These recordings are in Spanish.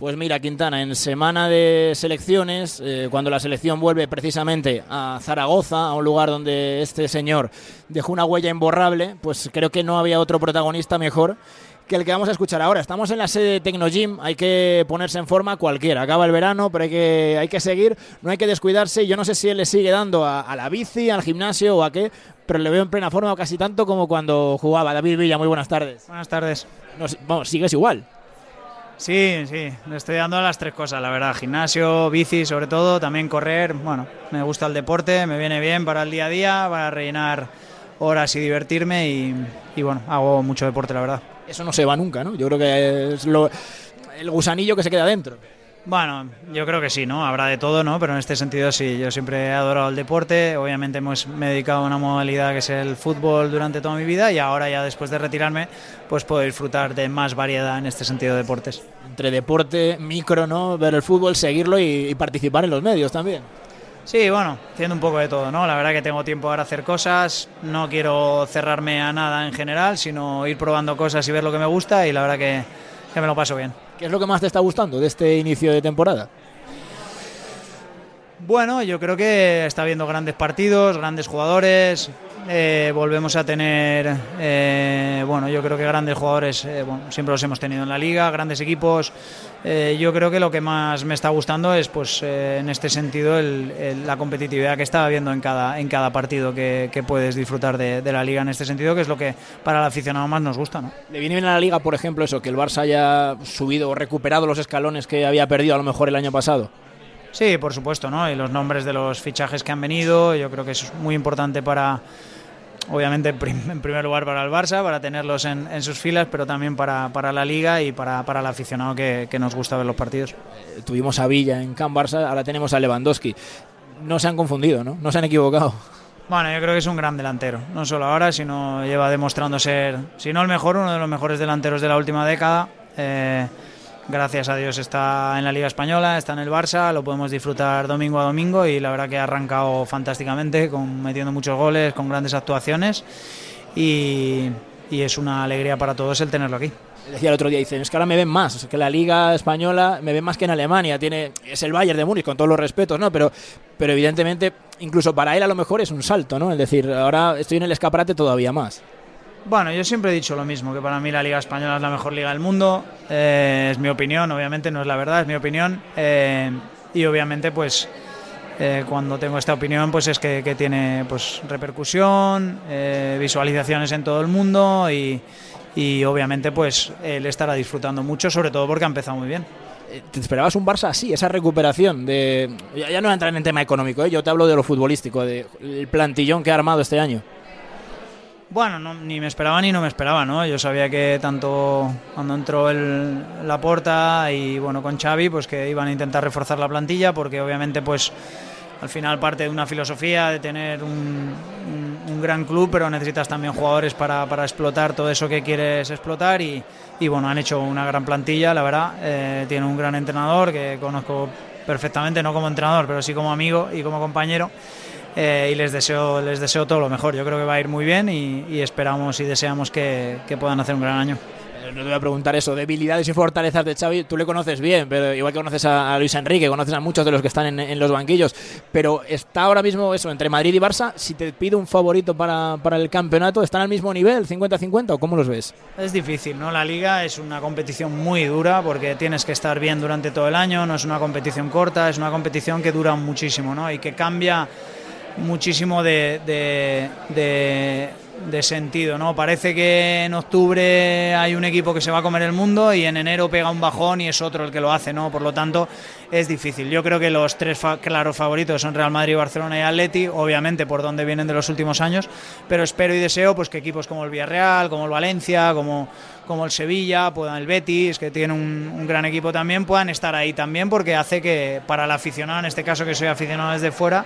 Pues mira, Quintana, en semana de selecciones, eh, cuando la selección vuelve precisamente a Zaragoza, a un lugar donde este señor dejó una huella imborrable, pues creo que no había otro protagonista mejor que el que vamos a escuchar ahora. Estamos en la sede de Tecnogym, hay que ponerse en forma cualquiera. Acaba el verano, pero hay que, hay que seguir, no hay que descuidarse. Yo no sé si él le sigue dando a, la bici, al gimnasio o a qué, pero le veo en plena forma casi tanto como cuando jugaba. David Villa, muy buenas tardes. Buenas tardes. vamos, sigues igual. Sí, sí, le estoy dando las tres cosas, la verdad. Gimnasio, bici, sobre todo, también correr. Bueno, me gusta el deporte, me viene bien para el día a día, para rellenar horas y divertirme y, y bueno, hago mucho deporte, la verdad. Eso no se va nunca, ¿no? Yo creo que es lo, el gusanillo que se queda dentro. Bueno, yo creo que sí, ¿no? Habrá de todo, ¿no? Pero en este sentido sí, yo siempre he adorado el deporte, obviamente hemos, me he dedicado a una modalidad que es el fútbol durante toda mi vida y ahora ya después de retirarme pues puedo disfrutar de más variedad en este sentido de deportes. Entre deporte, micro, ¿no? Ver el fútbol, seguirlo y, participar en los medios también. Sí, bueno, haciendo un poco de todo, ¿no? La verdad que tengo tiempo para hacer cosas, no quiero cerrarme a nada en general, sino ir probando cosas y ver lo que me gusta y la verdad que, que me lo paso bien. ¿Qué es lo que más te está gustando de este inicio de temporada? Bueno, yo creo que está habiendo grandes partidos, grandes jugadores. Eh, volvemos a tener, eh, bueno, yo creo que grandes jugadores, eh, siempre los hemos tenido en la liga, grandes equipos. yo creo que lo que más me está gustando es, pues, en este sentido, la competitividad que está habiendo en cada, en cada partido que, puedes disfrutar de, la liga en este sentido, que es lo que para el aficionado más nos gusta. ¿no? ¿Le viene bien a la liga, por ejemplo, eso, que el Barça haya subido o recuperado los escalones que había perdido a lo mejor el año pasado? Sí, por supuesto, ¿no? Y los nombres de los fichajes que han venido, yo creo que es muy importante para, obviamente en primer lugar para el Barça, para tenerlos en, sus filas, pero también para, para la liga y para, para el aficionado que, nos gusta ver los partidos. Eh, tuvimos a Villa en Can Barça, ahora tenemos a Lewandowski. No se han confundido, ¿no? No se han equivocado. Bueno, yo creo que es un gran delantero, no solo ahora, sino lleva demostrando ser, si no el mejor, uno de los mejores delanteros de la última década. Eh, gracias a Dios está en la Liga Española, está en el Barça, lo podemos disfrutar domingo a domingo y la verdad que ha arrancado fantásticamente, con, metiendo muchos goles, con grandes actuaciones y, es una alegría para todos el tenerlo aquí. Decía el otro día, dicen, es que ahora me ven más, que la Liga Española me ven más que en Alemania, tiene es el Bayern de Múnich, con todos los respetos, ¿no? Pero, pero evidentemente, incluso para él a lo mejor es un salto, ¿no? Es decir, ahora estoy en el escaparate todavía más. Bueno, yo siempre he dicho lo mismo, que para mí la Liga Española es la mejor liga del mundo. Eh, es mi opinión, obviamente no es la verdad, es mi opinión. Eh, y obviamente, pues eh, cuando tengo esta opinión, pues es que, tiene pues repercusión, visualizaciones en todo el mundo y, y obviamente, pues él estará disfrutando mucho, sobre todo porque ha empezado muy bien. ¿Te esperabas un Barça así, esa recuperación? de Ya, no voy a entrar en el tema económico, yo te hablo de lo futbolístico, del plantillón que ha armado este año. Bueno, ni me esperaba ni no me esperaba, ¿no? Yo sabía que tanto cuando entró el, la porta y bueno con Xavi, pues que iban a intentar reforzar la plantilla, porque obviamente pues al final parte de una filosofía de tener un, gran club, pero necesitas también jugadores para, explotar todo eso que quieres explotar y, bueno, han hecho una gran plantilla, la verdad. Eh, tiene un gran entrenador que conozco perfectamente, no como entrenador, pero sí como amigo y como compañero. Eh, y les deseo, les deseo todo lo mejor. Yo creo que va a ir muy bien y, esperamos y deseamos que, puedan hacer un gran año. No te voy a preguntar eso, debilidades y fortalezas de Xavi, tú le conoces bien, pero igual que conoces a, Luis Enrique, conoces a muchos de los que están en, los banquillos, pero está ahora mismo eso, entre Madrid y Barça, si te pido un favorito para, para el campeonato, ¿están al mismo nivel, 50-50 o cómo los ves? Es difícil, ¿no? La liga es una competición muy dura porque tienes que estar bien durante todo el año, no es una competición corta, es una competición que dura muchísimo, ¿no? Y que cambia muchísimo de, de, sentido, ¿no? Parece que en octubre hay un equipo que se va a comer el mundo y en enero pega un bajón y es otro el que lo hace, ¿no? Por lo tanto, es difícil. Yo creo que los tres claros favoritos son Real Madrid, Barcelona y Atleti, obviamente por donde vienen de los últimos años, pero espero y deseo pues que equipos como el Villarreal, como el Valencia, como como el Sevilla, puedan el Betis, que tiene un, gran equipo también, puedan estar ahí también, porque hace que para el aficionado, en este caso que soy aficionado desde fuera,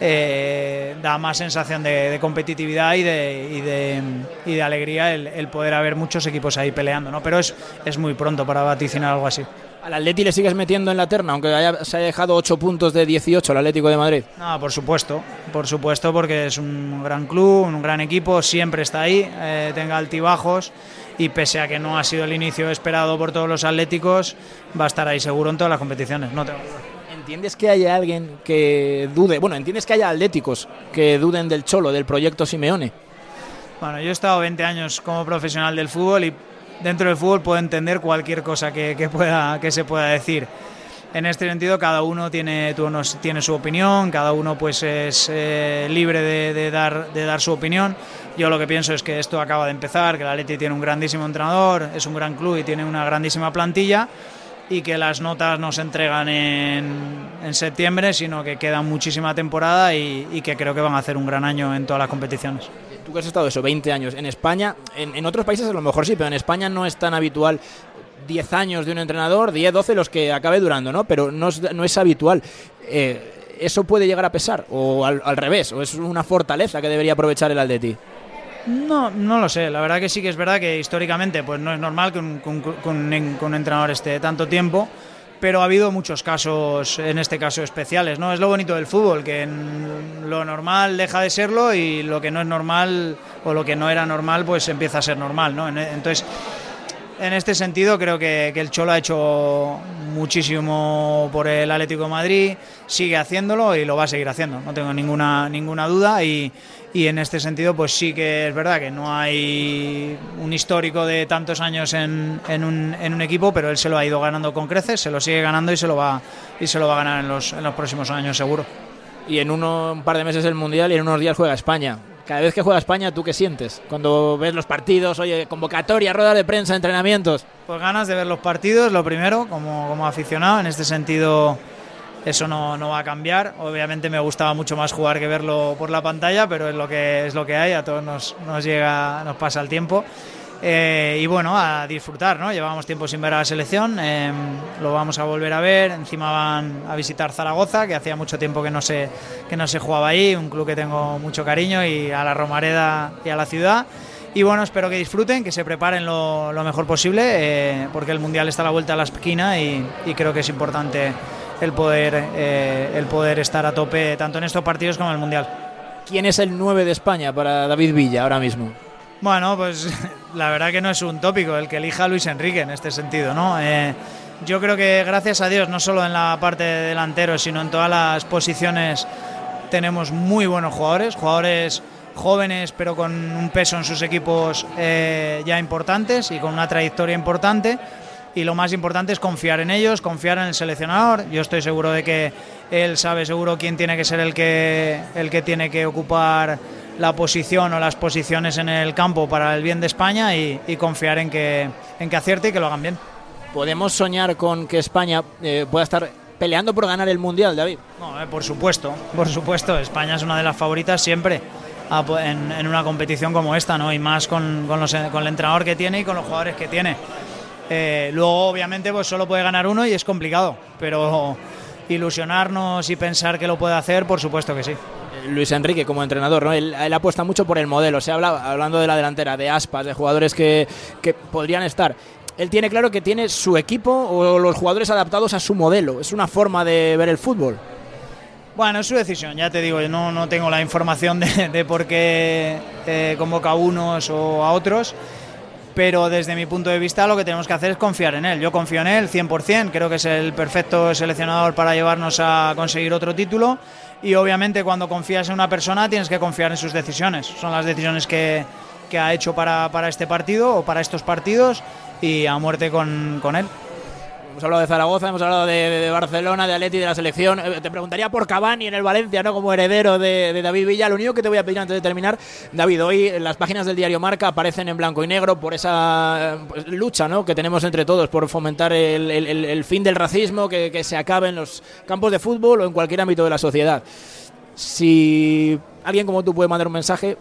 eh, da más sensación de, competitividad y de, y de, alegría el, poder haber muchos equipos ahí peleando, ¿no? Pero es, es muy pronto para vaticinar algo así. ¿Al Atleti le sigues metiendo en la terna, aunque haya, se haya dejado 8 puntos de 18 al Atlético de Madrid? No, por supuesto, por supuesto, porque es un gran club, un gran equipo, siempre está ahí, eh, tenga altibajos y pese a que no ha sido el inicio esperado por todos los atléticos, va a estar ahí seguro en todas las competiciones, no tengo ¿Entiendes que haya alguien que dude? Bueno, ¿entiendes que haya atléticos que duden del Cholo, del proyecto Simeone? Bueno, yo he estado 20 años como profesional del fútbol y dentro del fútbol puedo entender cualquier cosa que, pueda, que se pueda decir. En este sentido, cada uno tiene, tiene su opinión, cada uno pues es eh, libre de, dar, de dar su opinión. Yo lo que pienso es que esto acaba de empezar, que la Leti tiene un grandísimo entrenador, es un gran club y tiene una grandísima plantilla y que las notas no se entregan en, en septiembre, sino que queda muchísima temporada y, y que creo que van a hacer un gran año en todas las competiciones tú que has estado eso, 20 años en España, en, otros países a lo mejor sí, pero en España no es tan habitual 10 años de un entrenador, 10, 12 los que acabe durando, ¿no? Pero no es, habitual. Eh, ¿Eso puede llegar a pesar? ¿O al, revés? ¿O es una fortaleza que debería aprovechar el Atleti? No, no lo sé. La verdad que sí que es verdad que históricamente pues no es normal que un, que un entrenador esté tanto tiempo pero ha habido muchos casos, en este caso especiales, ¿no? Es lo bonito del fútbol, que lo normal deja de serlo y lo que no es normal o lo que no era normal, pues empieza a ser normal, ¿no? Entonces, en este sentido creo que, el Cholo ha hecho muchísimo por el Atlético Madrid, sigue haciéndolo y lo va a seguir haciendo, no tengo ninguna, ninguna duda y, y en este sentido pues sí que es verdad que no hay un histórico de tantos años en, en, un, en un equipo, pero él se lo ha ido ganando con creces, se lo sigue ganando y se lo va, y se lo va a ganar en los, en los próximos años seguro. Y en uno, un par de meses el Mundial y en unos días juega España. Cada vez que juega España, ¿tú qué sientes? Cuando ves los partidos, oye, convocatoria, rueda de prensa, entrenamientos. Pues ganas de ver los partidos, lo primero, como, como aficionado. En este sentido, eso no, no, va a cambiar. Obviamente me gustaba mucho más jugar que verlo por la pantalla, pero es lo que, es lo que hay, a todos nos, nos llega, nos pasa el tiempo. Eh, y bueno, a disfrutar, ¿no? Llevábamos tiempo sin ver a la selección, eh, lo vamos a volver a ver, encima van a visitar Zaragoza, que hacía mucho tiempo que no se, que no se jugaba ahí, un club que tengo mucho cariño, y a la Romareda y a la ciudad. Y bueno, espero que disfruten, que se preparen lo, lo mejor posible, eh, porque el Mundial está a la vuelta a la esquina y, creo que es importante el poder, el poder estar a tope tanto en estos partidos como en el Mundial. ¿Quién es el 9 de España para David Villa ahora mismo? Bueno, pues la verdad que no es un tópico el que elija Luis Enrique en este sentido, ¿no? Eh, yo creo que gracias a Dios, no solo en la parte de delantero, sino en todas las posiciones tenemos muy buenos jugadores, jugadores jóvenes pero con un peso en sus equipos eh, ya importantes y con una trayectoria importante y lo más importante es confiar en ellos, confiar en el seleccionador. Yo estoy seguro de que él sabe seguro quién tiene que ser el que, el que tiene que ocupar la posición o las posiciones en el campo para el bien de España y, confiar en que, en que acierte y que lo hagan bien. ¿Podemos soñar con que España eh, pueda estar peleando por ganar el Mundial, David? No, eh, por supuesto, por supuesto. España es una de las favoritas siempre en, en una competición como esta, ¿no? Y más con, con, los, con el entrenador que tiene y con los jugadores que tiene. Eh, luego, obviamente, pues solo puede ganar uno y es complicado, pero ilusionarnos y pensar que lo puede hacer, por supuesto que sí. Luis Enrique como entrenador, ¿no? él, apuesta mucho por el modelo. Se habla, hablando de la delantera, de aspas, de jugadores que, que podrían estar. Él tiene claro que tiene su equipo o los jugadores adaptados a su modelo. Es una forma de ver el fútbol. Bueno, es su decisión, ya te digo, yo no, no tengo la información de, por qué eh, convoca a unos o a otros pero desde mi punto de vista lo que tenemos que hacer es confiar en él. Yo confío en él 100%, creo que es el perfecto seleccionador para llevarnos a conseguir otro título y obviamente cuando confías en una persona tienes que confiar en sus decisiones. Son las decisiones que, que ha hecho para, para, este partido o para estos partidos y a muerte con, con él. Hemos hablado de Zaragoza, hemos hablado de, Barcelona, de Atleti, de la selección. Eh, te preguntaría por Cavani en el Valencia, ¿no? Como heredero de, David Villa. Lo único que te voy a pedir antes de terminar, David, hoy las páginas del diario Marca aparecen en blanco y negro por esa pues, lucha, ¿no? Que tenemos entre todos por fomentar el, fin del racismo, que, que se acabe en los campos de fútbol o en cualquier ámbito de la sociedad. Si alguien como tú puede mandar un mensaje,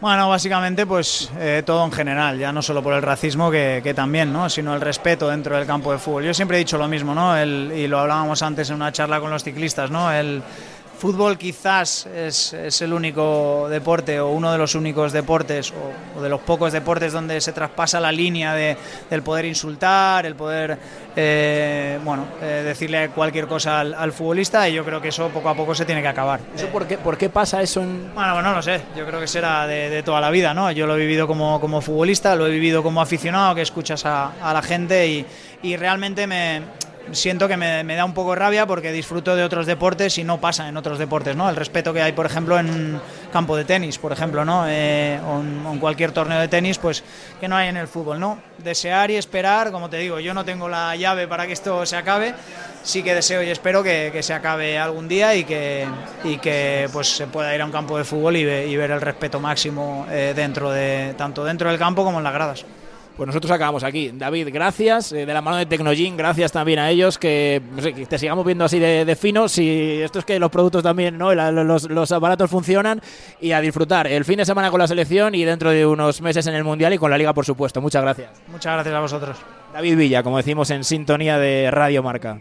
bueno, básicamente pues eh, todo en general, ya no solo por el racismo que, que, también, ¿no? sino el respeto dentro del campo de fútbol. Yo siempre he dicho lo mismo, ¿no? El, y lo hablábamos antes en una charla con los ciclistas, ¿no? El fútbol quizás es, el único deporte o uno de los únicos deportes o, de los pocos deportes donde se traspasa la línea de, del poder insultar, el poder eh, bueno, eh, decirle cualquier cosa al, futbolista y yo creo que eso poco a poco se tiene que acabar. ¿Eso por, qué, por qué pasa eso? En... Bueno, bueno, no lo sé, yo creo que será de, toda la vida, ¿no? Yo lo he vivido como, como futbolista, lo he vivido como aficionado, que escuchas a, a la gente y, y realmente me siento que me, da un poco rabia porque disfruto de otros deportes y no pasa en otros deportes, ¿no? El respeto que hay, por ejemplo, en campo de tenis, por ejemplo, ¿no? Eh, o, en, cualquier torneo de tenis, pues que no hay en el fútbol, ¿no? Desear y esperar, como te digo, yo no tengo la llave para que esto se acabe, sí que deseo y espero que, se acabe algún día y que, y que pues se pueda ir a un campo de fútbol y, ver el respeto máximo eh, dentro de, tanto dentro del campo como en las gradas. Pues nosotros acabamos aquí. David, gracias. Eh, de la mano de Tecnogin, gracias también a ellos. Que, te sigamos viendo así de, fino. Si esto es que los productos también, ¿no? los, aparatos funcionan. Y a disfrutar el fin de semana con la selección y dentro de unos meses en el Mundial y con la Liga, por supuesto. Muchas gracias. Muchas gracias a vosotros. David Villa, como decimos en sintonía de Radio Marca.